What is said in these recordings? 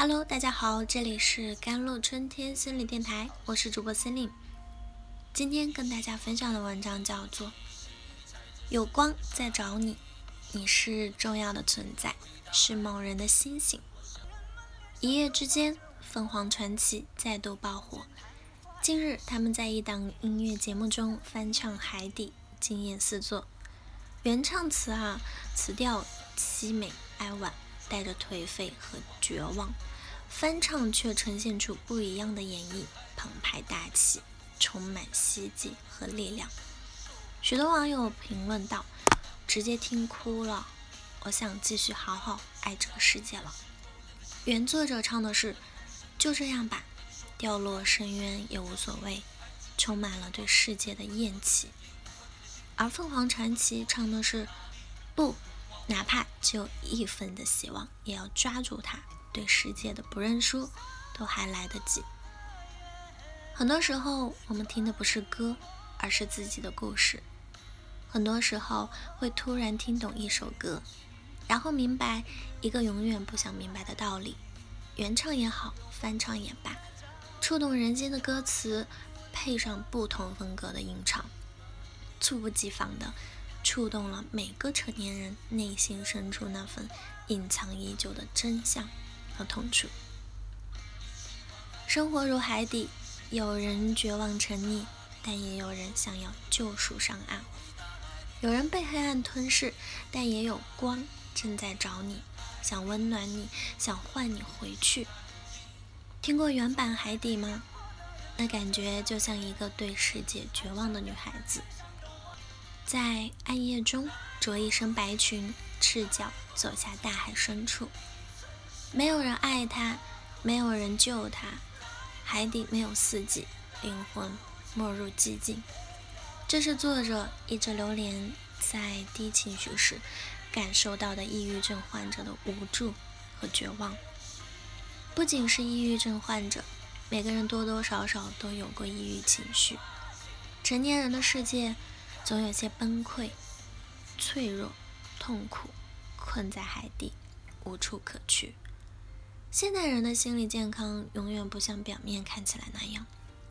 Hello，大家好，这里是甘露春天心理电台，我是主播森林。今天跟大家分享的文章叫做《有光在找你》，你是重要的存在，是某人的星星。一夜之间，凤凰传奇再度爆火。近日，他们在一档音乐节目中翻唱《海底》，惊艳四座。原唱词啊，词调凄美哀婉。带着颓废和绝望，翻唱却呈现出不一样的演绎，澎湃大气，充满希冀和力量。许多网友评论道：“直接听哭了，我想继续好好爱这个世界了。”原作者唱的是：“就这样吧，掉落深渊也无所谓，充满了对世界的厌弃。”而凤凰传奇唱的是：“不。”哪怕只有一分的希望，也要抓住它。对世界的不认输，都还来得及。很多时候，我们听的不是歌，而是自己的故事。很多时候，会突然听懂一首歌，然后明白一个永远不想明白的道理。原唱也好，翻唱也罢，触动人心的歌词，配上不同风格的吟唱，猝不及防的。触动了每个成年人内心深处那份隐藏已久的真相和痛楚。生活如海底，有人绝望沉溺，但也有人想要救赎上岸；有人被黑暗吞噬，但也有光正在找你，想温暖你，想唤你回去。听过原版《海底》吗？那感觉就像一个对世界绝望的女孩子。在暗夜中着一身白裙，赤脚走下大海深处。没有人爱他，没有人救他。海底没有四季，灵魂没入寂静。这是作者一直流连在低情绪时感受到的抑郁症患者的无助和绝望。不仅是抑郁症患者，每个人多多少少都有过抑郁情绪。成年人的世界。总有些崩溃、脆弱、痛苦，困在海底，无处可去。现代人的心理健康永远不像表面看起来那样，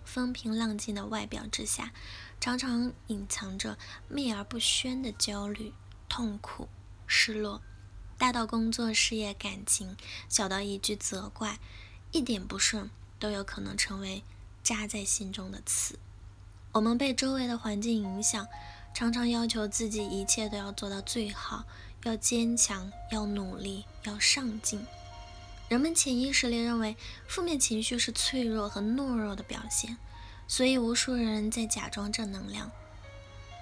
风平浪静的外表之下，常常隐藏着秘而不宣的焦虑、痛苦、失落。大到工作、事业、感情，小到一句责怪，一点不顺都有可能成为扎在心中的刺。我们被周围的环境影响，常常要求自己一切都要做到最好，要坚强，要努力，要上进。人们潜意识里认为负面情绪是脆弱和懦弱的表现，所以无数人在假装正能量，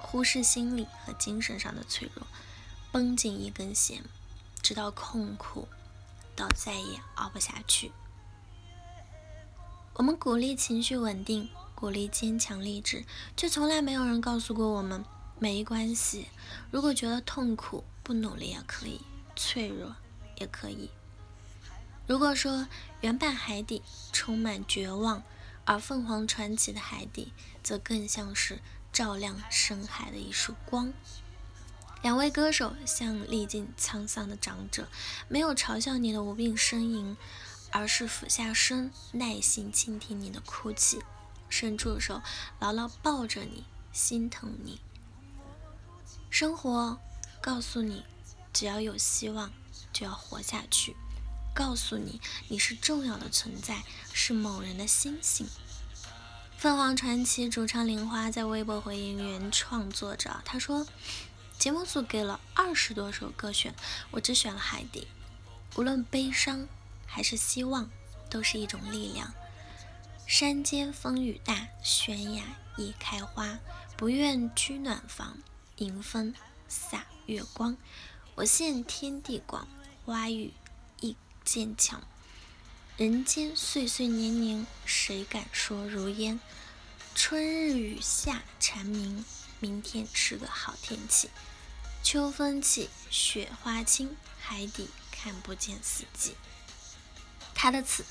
忽视心理和精神上的脆弱，绷紧一根弦，直到痛苦到再也熬不下去。我们鼓励情绪稳定。鼓励坚强励志，却从来没有人告诉过我们：没关系，如果觉得痛苦，不努力也可以，脆弱也可以。如果说原版《海底》充满绝望，而凤凰传奇的《海底》则更像是照亮深海的一束光。两位歌手像历尽沧桑的长者，没有嘲笑你的无病呻吟，而是俯下身，耐心倾听你的哭泣。伸出手，牢牢抱着你，心疼你。生活告诉你，只要有希望，就要活下去。告诉你，你是重要的存在，是某人的星星。凤凰传奇主唱玲花在微博回应原创作者，他说：“节目组给了二十多首歌选，我只选了海底。无论悲伤还是希望，都是一种力量。”山间风雨大，悬崖易开花。不愿居暖房，迎风洒月光。我羡天地广，花语亦渐强。人间岁岁年年，谁敢说如烟？春日雨下蝉鸣，明天是个好天气。秋风起，雪花轻，海底看不见四季。他的词。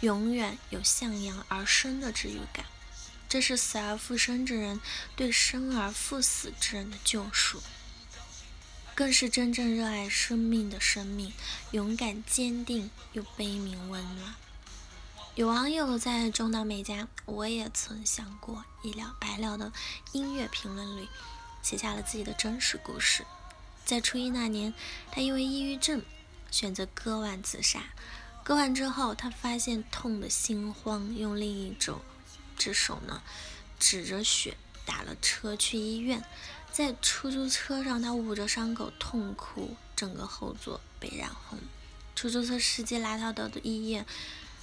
永远有向阳而生的治愈感，这是死而复生之人对生而复死之人的救赎。更是真正热爱生命的生命，勇敢坚定又悲悯温暖。有网友在中岛美嘉，我也曾想过一了百了的音乐评论里，写下了自己的真实故事。在初一那年，他因为抑郁症选择割腕自杀。割完之后，他发现痛得心慌，用另一种只手呢，止着血打了车去医院。在出租车上，他捂着伤口痛哭，整个后座被染红。出租车司机拉他到的医院。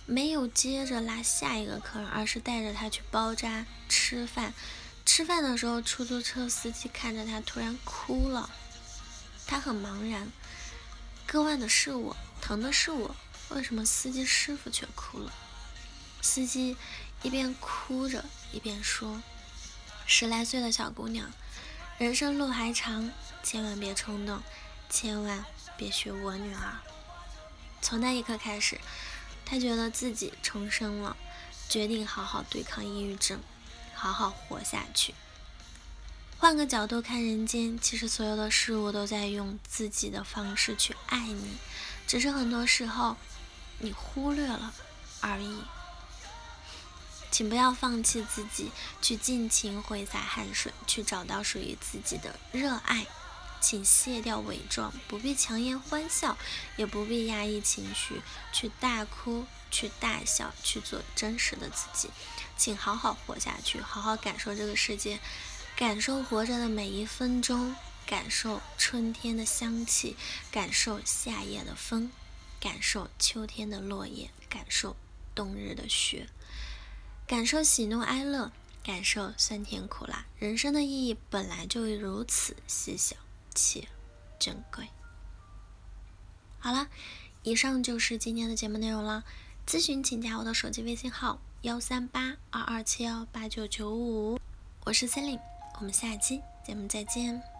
没有接着拉下一个客人，而是带着他去包扎吃饭。吃饭的时候，出租车司机看着他，突然哭了。他很茫然，割腕的是我，疼的是我，为什么司机师傅却哭了？司机一边哭着一边说：“十来岁的小姑娘，人生路还长，千万别冲动，千万别学我女儿。”从那一刻开始。他觉得自己重生了，决定好好对抗抑郁症，好好活下去。换个角度看人间，其实所有的事物都在用自己的方式去爱你，只是很多时候你忽略了而已。请不要放弃自己，去尽情挥洒汗水，去找到属于自己的热爱。请卸掉伪装，不必强颜欢笑，也不必压抑情绪，去大哭，去大笑，去做真实的自己。请好好活下去，好好感受这个世界，感受活着的每一分钟，感受春天的香气，感受夏夜的风，感受秋天的落叶，感受冬日的雪，感受喜怒哀乐，感受酸甜苦辣。人生的意义本来就如此细小。且珍贵。好了，以上就是今天的节目内容了。咨询请加我的手机微信号：幺三八二二七幺八九九五。我是 c e l i n e 我们下期节目再见。